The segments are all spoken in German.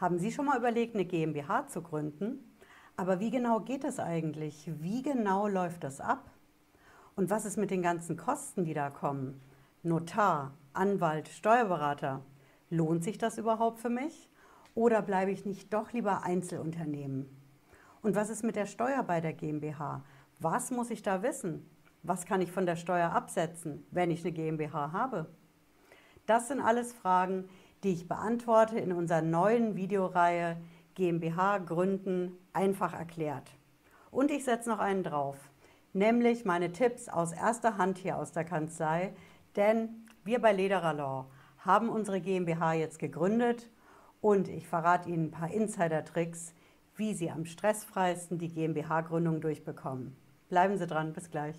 Haben Sie schon mal überlegt, eine GmbH zu gründen? Aber wie genau geht es eigentlich? Wie genau läuft das ab? Und was ist mit den ganzen Kosten, die da kommen? Notar, Anwalt, Steuerberater. Lohnt sich das überhaupt für mich? Oder bleibe ich nicht doch lieber Einzelunternehmen? Und was ist mit der Steuer bei der GmbH? Was muss ich da wissen? Was kann ich von der Steuer absetzen, wenn ich eine GmbH habe? Das sind alles Fragen, die ich beantworte in unserer neuen Videoreihe GmbH gründen einfach erklärt. Und ich setze noch einen drauf, nämlich meine Tipps aus erster Hand hier aus der Kanzlei, denn wir bei Lederer Law haben unsere GmbH jetzt gegründet und ich verrate Ihnen ein paar Insider-Tricks, wie Sie am stressfreisten die GmbH-Gründung durchbekommen. Bleiben Sie dran, bis gleich.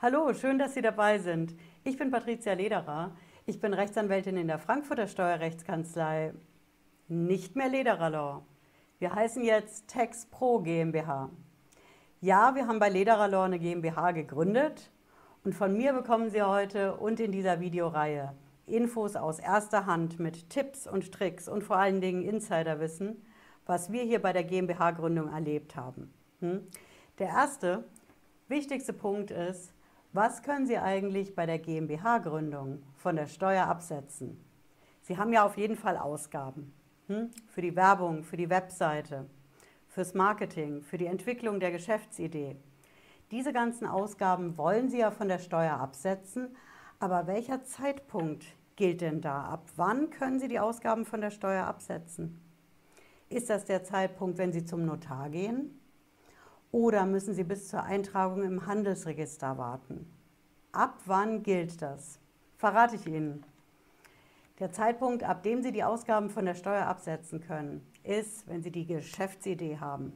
Hallo, schön, dass Sie dabei sind. Ich bin Patricia Lederer. Ich bin Rechtsanwältin in der Frankfurter Steuerrechtskanzlei, nicht mehr Lederer Law. Wir heißen jetzt Tex Pro GmbH. Ja, wir haben bei Lederer Law eine GmbH gegründet und von mir bekommen Sie heute und in dieser Videoreihe Infos aus erster Hand mit Tipps und Tricks und vor allen Dingen Insiderwissen, was wir hier bei der GmbH-Gründung erlebt haben. Hm? Der erste, wichtigste Punkt ist, was können Sie eigentlich bei der GmbH-Gründung von der Steuer absetzen? Sie haben ja auf jeden Fall Ausgaben hm? für die Werbung, für die Webseite, fürs Marketing, für die Entwicklung der Geschäftsidee. Diese ganzen Ausgaben wollen Sie ja von der Steuer absetzen, aber welcher Zeitpunkt gilt denn da? Ab wann können Sie die Ausgaben von der Steuer absetzen? Ist das der Zeitpunkt, wenn Sie zum Notar gehen? Oder müssen Sie bis zur Eintragung im Handelsregister warten? Ab wann gilt das? Verrate ich Ihnen. Der Zeitpunkt, ab dem Sie die Ausgaben von der Steuer absetzen können, ist, wenn Sie die Geschäftsidee haben.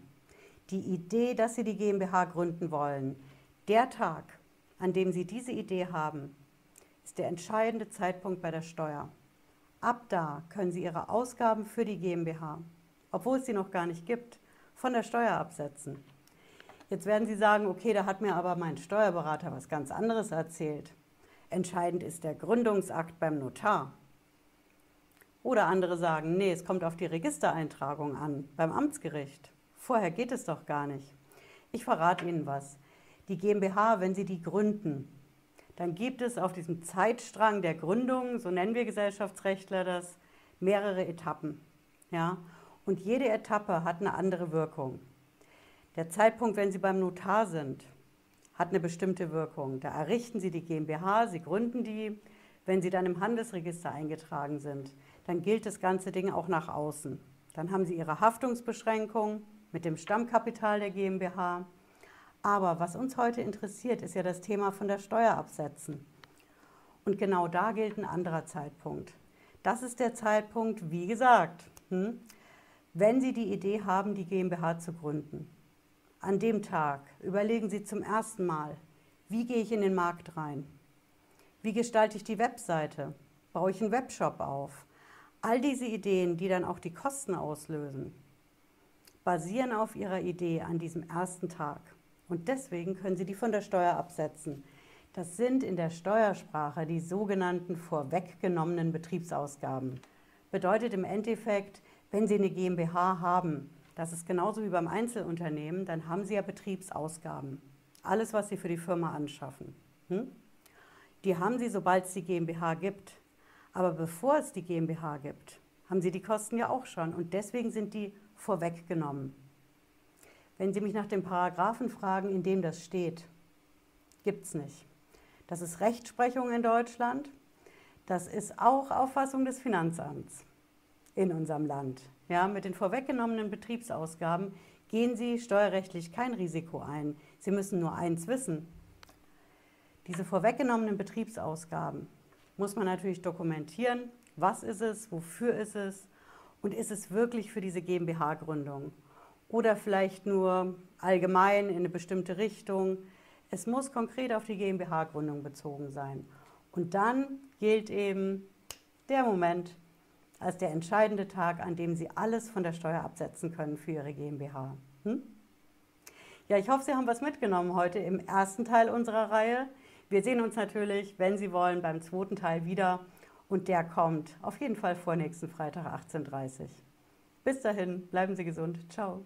Die Idee, dass Sie die GmbH gründen wollen. Der Tag, an dem Sie diese Idee haben, ist der entscheidende Zeitpunkt bei der Steuer. Ab da können Sie Ihre Ausgaben für die GmbH, obwohl es sie noch gar nicht gibt, von der Steuer absetzen. Jetzt werden Sie sagen, okay, da hat mir aber mein Steuerberater was ganz anderes erzählt. Entscheidend ist der Gründungsakt beim Notar. Oder andere sagen, nee, es kommt auf die Registereintragung an, beim Amtsgericht. Vorher geht es doch gar nicht. Ich verrate Ihnen was. Die GmbH, wenn Sie die gründen, dann gibt es auf diesem Zeitstrang der Gründung, so nennen wir Gesellschaftsrechtler das, mehrere Etappen. Ja? Und jede Etappe hat eine andere Wirkung. Der Zeitpunkt, wenn Sie beim Notar sind, hat eine bestimmte Wirkung. Da errichten Sie die GmbH, Sie gründen die. Wenn Sie dann im Handelsregister eingetragen sind, dann gilt das ganze Ding auch nach außen. Dann haben Sie Ihre Haftungsbeschränkung mit dem Stammkapital der GmbH. Aber was uns heute interessiert, ist ja das Thema von der Steuer absetzen. Und genau da gilt ein anderer Zeitpunkt. Das ist der Zeitpunkt, wie gesagt, hm, wenn Sie die Idee haben, die GmbH zu gründen. An dem Tag überlegen Sie zum ersten Mal, wie gehe ich in den Markt rein? Wie gestalte ich die Webseite? Baue ich einen Webshop auf? All diese Ideen, die dann auch die Kosten auslösen, basieren auf Ihrer Idee an diesem ersten Tag. Und deswegen können Sie die von der Steuer absetzen. Das sind in der Steuersprache die sogenannten vorweggenommenen Betriebsausgaben. Bedeutet im Endeffekt, wenn Sie eine GmbH haben, das ist genauso wie beim Einzelunternehmen, dann haben Sie ja Betriebsausgaben. Alles, was Sie für die Firma anschaffen. Hm? Die haben Sie, sobald es die GmbH gibt. Aber bevor es die GmbH gibt, haben Sie die Kosten ja auch schon. Und deswegen sind die vorweggenommen. Wenn Sie mich nach dem Paragraphen fragen, in dem das steht, gibt es nicht. Das ist Rechtsprechung in Deutschland. Das ist auch Auffassung des Finanzamts in unserem Land. Ja, mit den vorweggenommenen Betriebsausgaben gehen Sie steuerrechtlich kein Risiko ein. Sie müssen nur eins wissen. Diese vorweggenommenen Betriebsausgaben muss man natürlich dokumentieren. Was ist es? Wofür ist es? Und ist es wirklich für diese GmbH-Gründung? Oder vielleicht nur allgemein in eine bestimmte Richtung? Es muss konkret auf die GmbH-Gründung bezogen sein. Und dann gilt eben der Moment, als der entscheidende Tag, an dem Sie alles von der Steuer absetzen können für Ihre GmbH. Hm? Ja, ich hoffe, Sie haben was mitgenommen heute im ersten Teil unserer Reihe. Wir sehen uns natürlich, wenn Sie wollen, beim zweiten Teil wieder. Und der kommt auf jeden Fall vor nächsten Freitag 18.30 Uhr. Bis dahin, bleiben Sie gesund. Ciao.